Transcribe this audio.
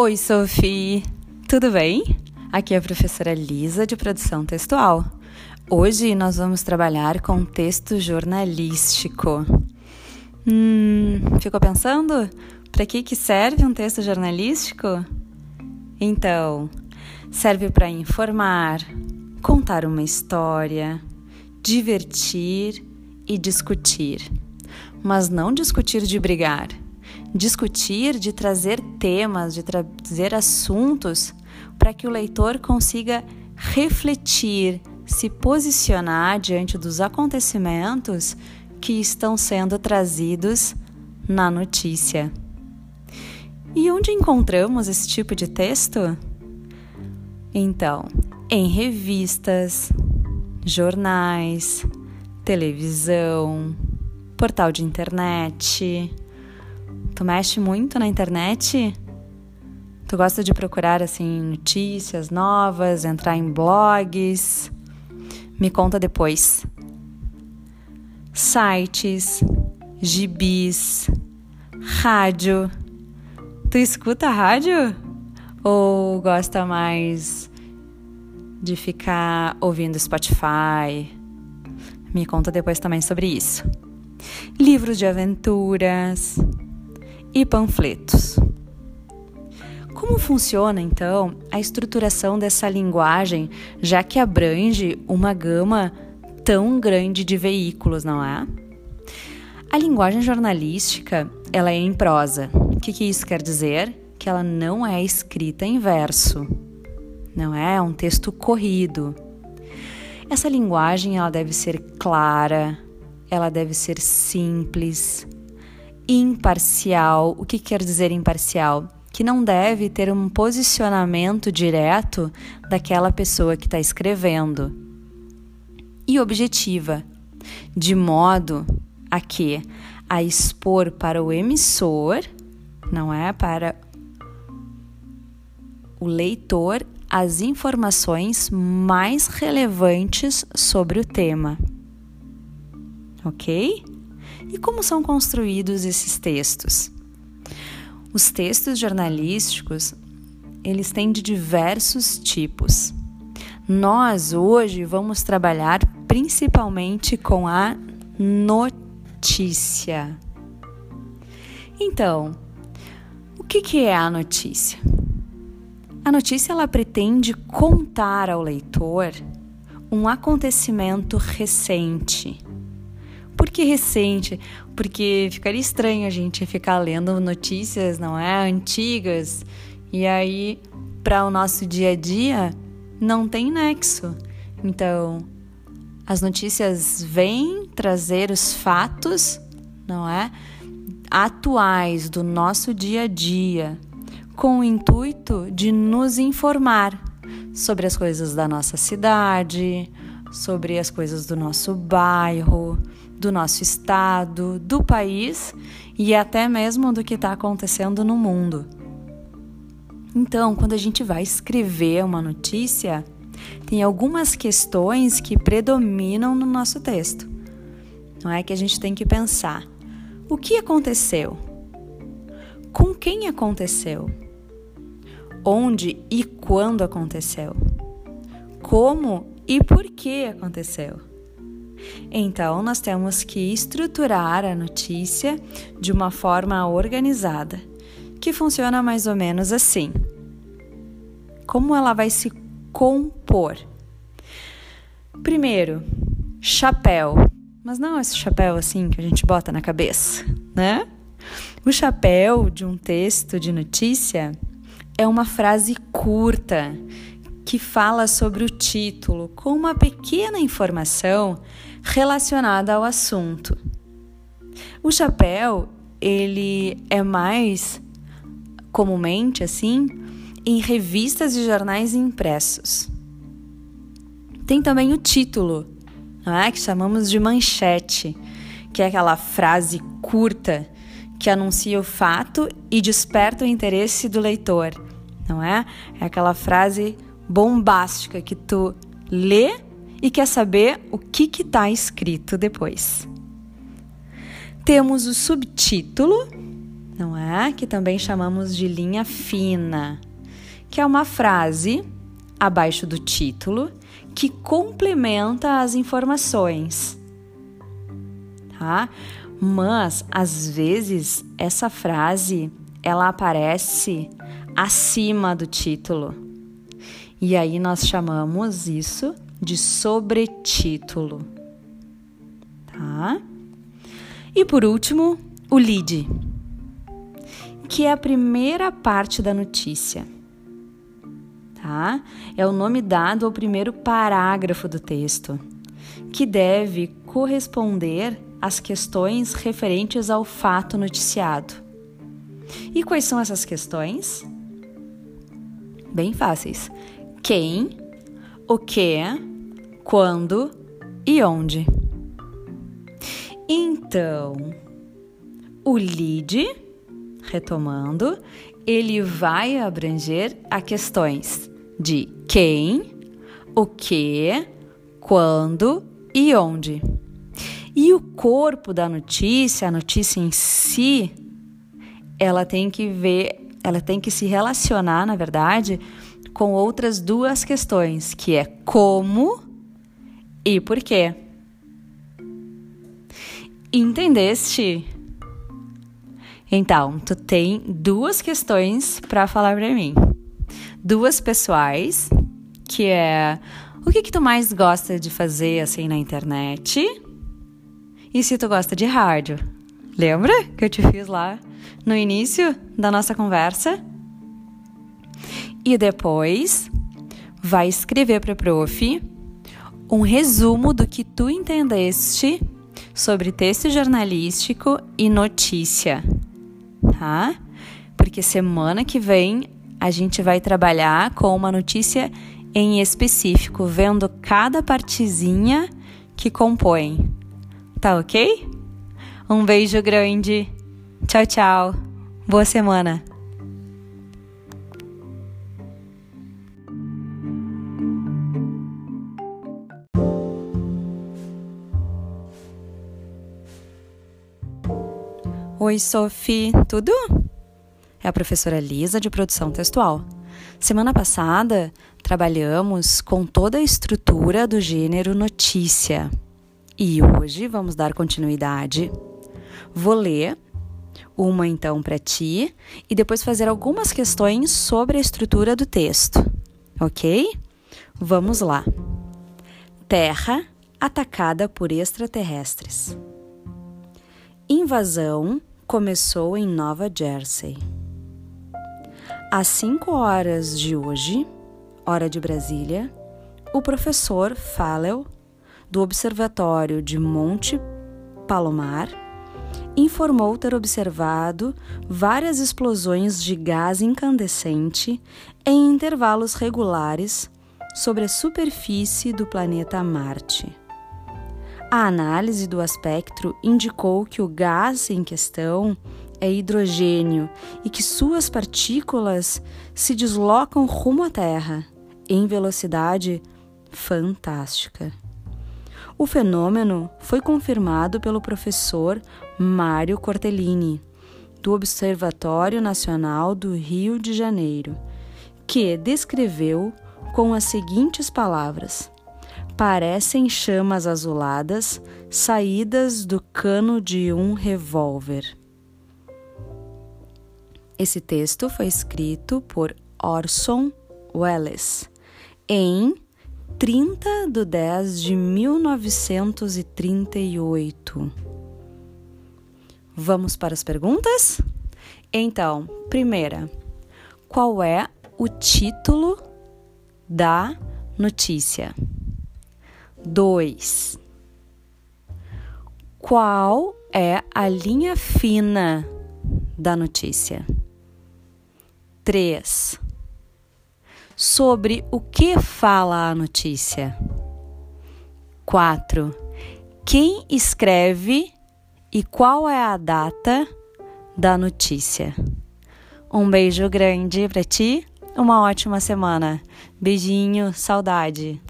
Oi, Sophie! Tudo bem? Aqui é a professora Lisa de Produção Textual. Hoje nós vamos trabalhar com texto jornalístico. Hum, ficou pensando? Para que, que serve um texto jornalístico? Então, serve para informar, contar uma história, divertir e discutir. Mas não discutir de brigar discutir, de trazer temas, de trazer assuntos para que o leitor consiga refletir, se posicionar diante dos acontecimentos que estão sendo trazidos na notícia. E onde encontramos esse tipo de texto? Então, em revistas, jornais, televisão, portal de internet Tu mexe muito na internet? Tu gosta de procurar assim notícias novas, entrar em blogs? Me conta depois. Sites, gibis, rádio. Tu escuta rádio? Ou gosta mais de ficar ouvindo Spotify? Me conta depois também sobre isso. Livros de aventuras e panfletos. Como funciona então a estruturação dessa linguagem, já que abrange uma gama tão grande de veículos, não é? A linguagem jornalística, ela é em prosa. O que, que isso quer dizer? Que ela não é escrita em verso. Não é, é um texto corrido. Essa linguagem ela deve ser clara, ela deve ser simples, imparcial. O que quer dizer imparcial? Que não deve ter um posicionamento direto daquela pessoa que está escrevendo. E objetiva, de modo a que a expor para o emissor, não é para o leitor, as informações mais relevantes sobre o tema. Ok? E como são construídos esses textos? Os textos jornalísticos, eles têm de diversos tipos. Nós hoje vamos trabalhar principalmente com a notícia. Então, o que, que é a notícia? A notícia ela pretende contar ao leitor um acontecimento recente, por que recente? Porque ficaria estranho a gente ficar lendo notícias, não é? Antigas. E aí, para o nosso dia a dia, não tem nexo. Então, as notícias vêm trazer os fatos, não é? Atuais do nosso dia a dia, com o intuito de nos informar sobre as coisas da nossa cidade, sobre as coisas do nosso bairro, do nosso estado, do país e até mesmo do que está acontecendo no mundo. Então, quando a gente vai escrever uma notícia, tem algumas questões que predominam no nosso texto. Não é que a gente tem que pensar: o que aconteceu? Com quem aconteceu? Onde e quando aconteceu? Como e por que aconteceu? Então, nós temos que estruturar a notícia de uma forma organizada, que funciona mais ou menos assim. Como ela vai se compor? Primeiro, chapéu. Mas não esse chapéu assim que a gente bota na cabeça, né? O chapéu de um texto de notícia é uma frase curta que fala sobre o título com uma pequena informação relacionada ao assunto. O chapéu, ele é mais comumente assim em revistas e jornais impressos. Tem também o título, é? que chamamos de manchete, que é aquela frase curta que anuncia o fato e desperta o interesse do leitor, não é? É aquela frase bombástica que tu lê e quer saber o que está escrito depois. Temos o subtítulo, não é? Que também chamamos de linha fina, que é uma frase abaixo do título que complementa as informações. Tá? Mas às vezes essa frase ela aparece acima do título. E aí nós chamamos isso de sobretítulo. Tá? E por último, o lead, que é a primeira parte da notícia. Tá? É o nome dado ao primeiro parágrafo do texto, que deve corresponder às questões referentes ao fato noticiado. E quais são essas questões? Bem fáceis. Quem, o que, quando e onde. Então, o lead, retomando, ele vai abranger a questões de quem, o que, quando e onde. E o corpo da notícia, a notícia em si, ela tem que ver ela tem que se relacionar, na verdade, com outras duas questões, que é como e por quê. Entendeste? Então, tu tem duas questões para falar para mim. Duas pessoais, que é o que que tu mais gosta de fazer assim na internet? E se tu gosta de rádio? Lembra que eu te fiz lá no início da nossa conversa. E depois vai escrever para o prof um resumo do que tu entendeste sobre texto jornalístico e notícia, tá? Porque semana que vem a gente vai trabalhar com uma notícia em específico, vendo cada partezinha que compõe. Tá ok? Um beijo grande. Tchau, tchau. Boa semana. Oi, Sophie, tudo? É a professora Lisa de produção textual. Semana passada trabalhamos com toda a estrutura do gênero notícia e hoje vamos dar continuidade. Vou ler uma então para ti e depois fazer algumas questões sobre a estrutura do texto, ok? Vamos lá. Terra atacada por extraterrestres. Invasão começou em Nova Jersey. Às 5 horas de hoje, hora de Brasília, o professor Fallel, do Observatório de Monte Palomar, informou ter observado várias explosões de gás incandescente em intervalos regulares sobre a superfície do planeta Marte. A análise do aspecto indicou que o gás em questão é hidrogênio e que suas partículas se deslocam rumo à Terra em velocidade fantástica. O fenômeno foi confirmado pelo professor Mário Cortellini, do Observatório Nacional do Rio de Janeiro, que descreveu com as seguintes palavras: parecem chamas azuladas saídas do cano de um revólver. Esse texto foi escrito por Orson Welles em 30 de 10 de 1938. Vamos para as perguntas? Então, primeira, qual é o título da notícia? 2. Qual é a linha fina da notícia? 3 sobre o que fala a notícia. 4. Quem escreve e qual é a data da notícia. Um beijo grande para ti, uma ótima semana. Beijinho, saudade.